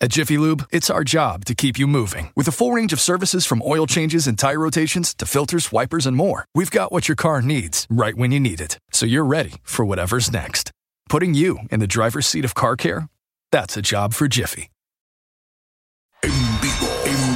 At Jiffy Lube, it's our job to keep you moving. With a full range of services from oil changes and tire rotations to filters, wipers, and more, we've got what your car needs right when you need it. So you're ready for whatever's next. Putting you in the driver's seat of car care? That's a job for Jiffy.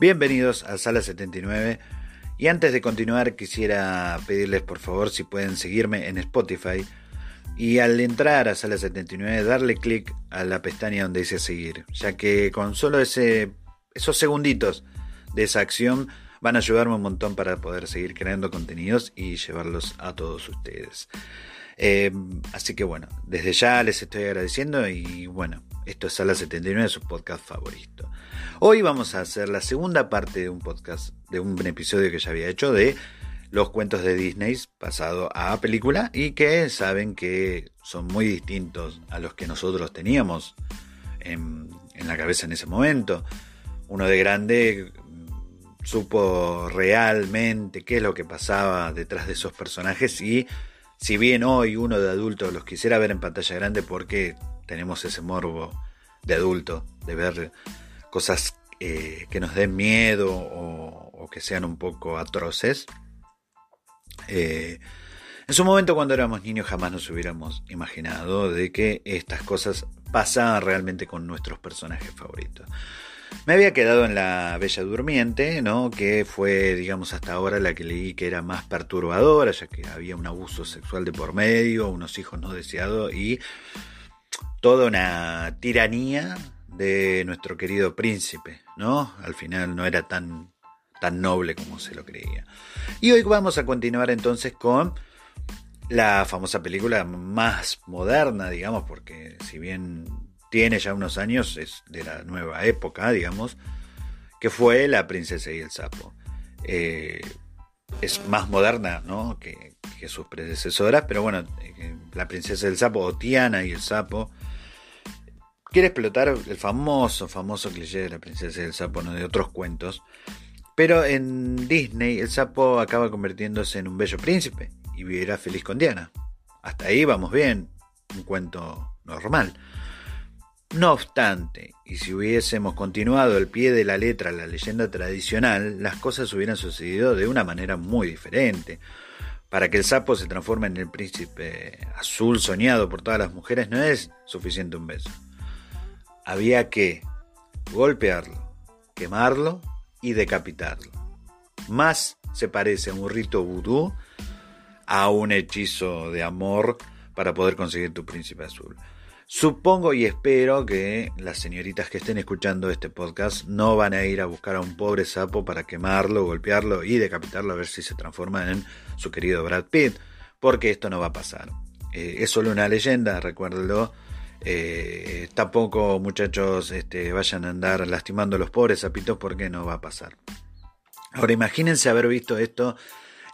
Bienvenidos a Sala 79 y antes de continuar quisiera pedirles por favor si pueden seguirme en Spotify y al entrar a Sala 79 darle clic a la pestaña donde dice seguir, ya que con solo esos segunditos de esa acción van a ayudarme un montón para poder seguir creando contenidos y llevarlos a todos ustedes. Eh, así que bueno, desde ya les estoy agradeciendo y bueno, esto es Sala 79, su podcast favorito. Hoy vamos a hacer la segunda parte de un podcast, de un episodio que ya había hecho de los cuentos de Disney pasado a película y que saben que son muy distintos a los que nosotros teníamos en, en la cabeza en ese momento. Uno de grande mm, supo realmente qué es lo que pasaba detrás de esos personajes y si bien hoy uno de adulto los quisiera ver en pantalla grande porque tenemos ese morbo de adulto, de ver cosas eh, que nos den miedo o, que sean un poco atroces. Eh, en su momento cuando éramos niños jamás nos hubiéramos imaginado de que estas cosas pasaban realmente con nuestros personajes favoritos. Me había quedado en La Bella Durmiente, ¿no? que fue, digamos, hasta ahora la que leí que era más perturbadora, ya que había un abuso sexual de por medio, unos hijos no deseados y toda una tiranía de nuestro querido príncipe, ¿no? Al final no era tan, tan noble como se lo creía. Y hoy vamos a continuar entonces con la famosa película más moderna, digamos, porque si bien tiene ya unos años, es de la nueva época, digamos, que fue La princesa y el sapo. Eh, es más moderna, ¿no? Que, sus predecesoras, pero bueno, eh, La princesa y el sapo, o Tiana y el sapo, quiere explotar el famoso, famoso cliché de la princesa y el sapo, de otros cuentos. Pero en Disney el sapo acaba convirtiéndose en un bello príncipe y vivirá feliz con Diana. Hasta ahí vamos bien, un cuento normal. No obstante, y si hubiésemos continuado al pie de la letra la leyenda tradicional, las cosas hubieran sucedido de una manera muy diferente. Para que el sapo se transforme en el príncipe azul soñado por todas las mujeres no es suficiente un beso había que golpearlo, quemarlo y decapitarlo. Más se parece a un rito vudú a un hechizo de amor para poder conseguir tu príncipe azul. Supongo y espero que las señoritas que estén escuchando este podcast no van a ir a buscar a un pobre sapo para quemarlo, golpearlo y decapitarlo a ver si se transforma en su querido Brad Pitt, porque esto no va a pasar. Eh, es solo una leyenda, recuérdenlo eh, tampoco, muchachos, este, vayan a andar lastimando a los pobres sapitos porque no va a pasar. Ahora, imagínense haber visto esto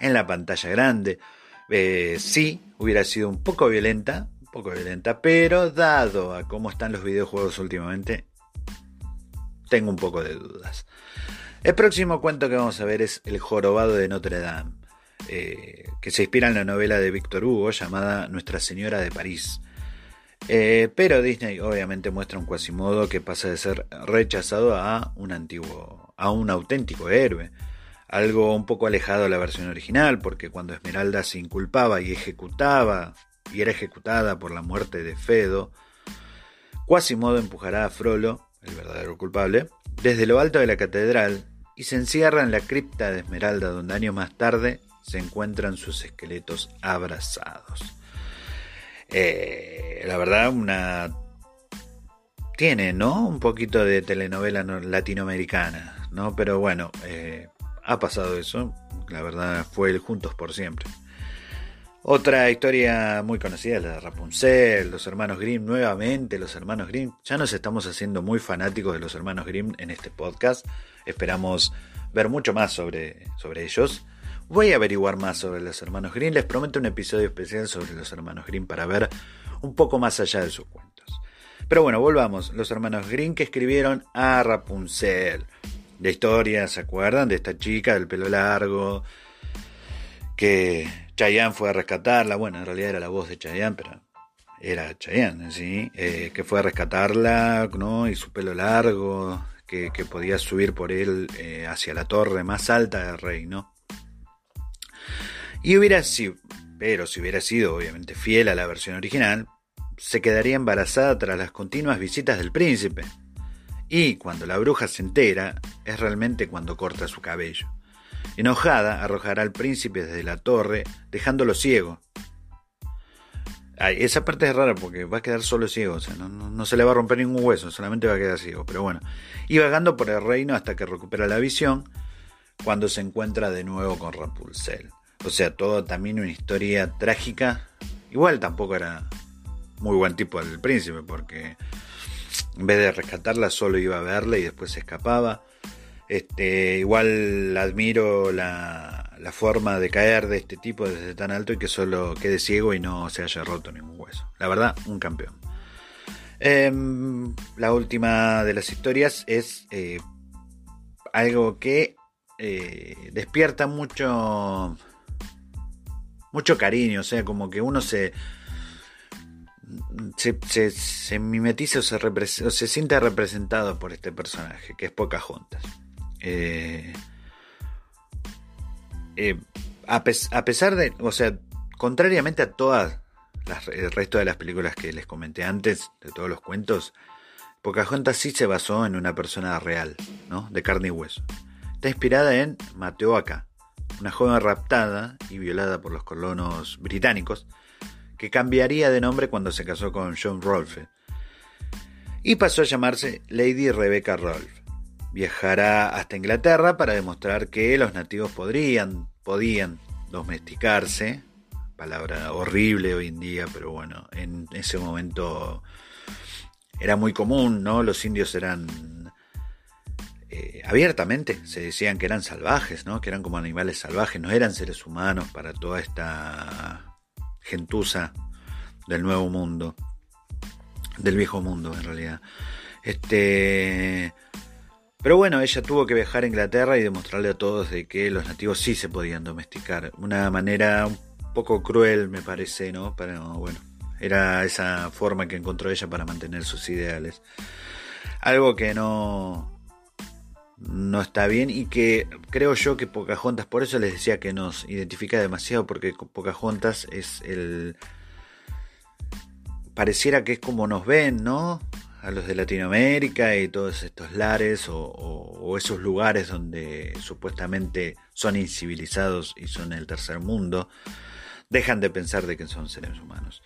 en la pantalla grande. Eh, sí, hubiera sido un poco violenta, poco violenta, pero dado a cómo están los videojuegos últimamente, tengo un poco de dudas. El próximo cuento que vamos a ver es El jorobado de Notre Dame, eh, que se inspira en la novela de Víctor Hugo llamada Nuestra Señora de París. Eh, pero Disney obviamente muestra un Quasimodo que pasa de ser rechazado a un antiguo, a un auténtico héroe. Algo un poco alejado de la versión original, porque cuando Esmeralda se inculpaba y ejecutaba y era ejecutada por la muerte de Fedo, Quasimodo empujará a Frollo, el verdadero culpable, desde lo alto de la catedral y se encierra en la cripta de Esmeralda donde años más tarde se encuentran sus esqueletos abrazados. Eh, la verdad, una... Tiene, ¿no? Un poquito de telenovela latinoamericana, ¿no? Pero bueno, eh, ha pasado eso. La verdad fue el Juntos por Siempre. Otra historia muy conocida es la de Rapunzel, los hermanos Grimm, nuevamente los hermanos Grimm. Ya nos estamos haciendo muy fanáticos de los hermanos Grimm en este podcast. Esperamos ver mucho más sobre, sobre ellos. Voy a averiguar más sobre los hermanos Grimm. Les prometo un episodio especial sobre los hermanos Grimm para ver un poco más allá de sus cuentos. Pero bueno, volvamos. Los hermanos Grimm que escribieron a Rapunzel. La historia, ¿se acuerdan? De esta chica del pelo largo que Chayanne fue a rescatarla, bueno, en realidad era la voz de Chayanne, pero era Chayanne, ¿sí? Eh, que fue a rescatarla, ¿no? Y su pelo largo, que, podía subir por él eh, hacia la torre más alta del rey, ¿no? Y hubiera sido, pero si hubiera sido obviamente fiel a la versión original, se quedaría embarazada tras las continuas visitas del príncipe. Y cuando la bruja se entera, es realmente cuando corta su cabello. Enojada, arrojará al príncipe desde la torre, dejándolo ciego. esa parte es rara porque va a quedar solo ciego, o sea, no, se le va a romper ningún hueso, solamente va a quedar ciego, pero bueno. Y vagando por el reino hasta que recupera la visión, cuando se encuentra de nuevo con Rapunzel. O sea, todo también una historia trágica. Igual tampoco era muy buen tipo el príncipe, porque en vez de rescatarla solo iba a verla y después se escapaba. Este, igual admiro la, la, forma de caer de este tipo desde tan alto y que solo quede ciego y no se haya roto ningún hueso. La verdad, un campeón. Em, la última de las historias es eh, algo que eh, despierta mucho mucho cariño, o sea, como que uno se se, se, mimetiza o se, se siente representado por este personaje, que es Pocahontas. Eh, eh, a, pesar de, o sea, contrariamente a todas el resto de las películas que les comenté antes, de todos los cuentos, Pocahontas sí se basó en una persona real, ¿no? De carne y hueso. Está inspirada en Mateoaka, una joven raptada y violada por los colonos británicos, que cambiaría de nombre cuando se casó con John Rolfe, y pasó a llamarse Lady Rebecca Rolfe viajará hasta Inglaterra para demostrar que los nativos podrían, podían domesticarse, palabra horrible hoy en día, pero bueno, en ese momento era muy común, ¿no? Los indios eran eh, abiertamente, se decían que eran salvajes, ¿no? Que eran como animales salvajes, no eran seres humanos para toda esta gentuza del nuevo mundo, del viejo mundo en realidad. Este pero bueno, ella tuvo que viajar a Inglaterra y demostrarle a todos de que los nativos sí se podían domesticar. Una manera un poco cruel, me parece, ¿no? Pero bueno, era esa forma que encontró ella para mantener sus ideales. Algo que no, no está bien y que creo yo que Pocahontas, por eso les decía que nos identifica demasiado, porque Pocahontas es el... Pareciera que es como nos ven, ¿no? A los de Latinoamérica y todos estos lares o, esos lugares donde supuestamente son incivilizados y son el tercer mundo, dejan de pensar de que son seres humanos.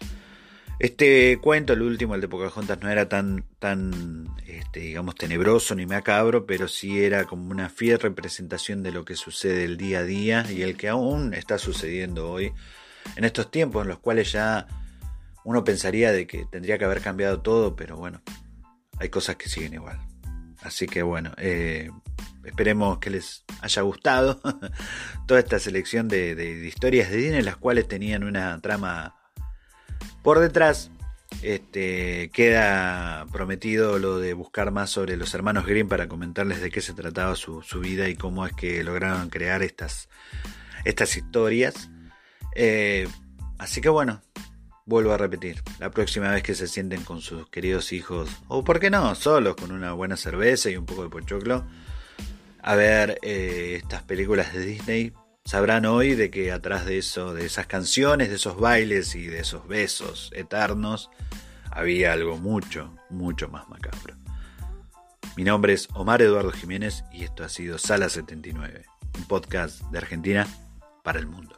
Este cuento, el último, el de Pocahontas, no era tan, tan este, digamos, tenebroso ni macabro, pero sí era como una fiel representación de lo que sucede el día a día y el que aún está sucediendo hoy, en estos tiempos en los cuales ya uno pensaría de que tendría que haber cambiado todo, pero bueno, hay cosas que siguen igual. Así que bueno, eh, esperemos que les haya gustado toda esta selección de, historias de Disney, las cuales tenían una trama por detrás. Este, queda prometido lo de buscar más sobre los hermanos Grimm para comentarles de qué se trataba su, vida y cómo es que lograron crear estas, historias. Eh, así que bueno, Vuelvo a repetir, la próxima vez que se sienten con sus queridos hijos, o por qué no, solos, con una buena cerveza y un poco de pochoclo, a ver eh, estas películas de Disney, sabrán hoy de que atrás de eso, de esas canciones, de esos bailes y de esos besos eternos, había algo mucho, mucho más macabro. Mi nombre es Omar Eduardo Jiménez y esto ha sido Sala 79, un podcast de Argentina para el mundo.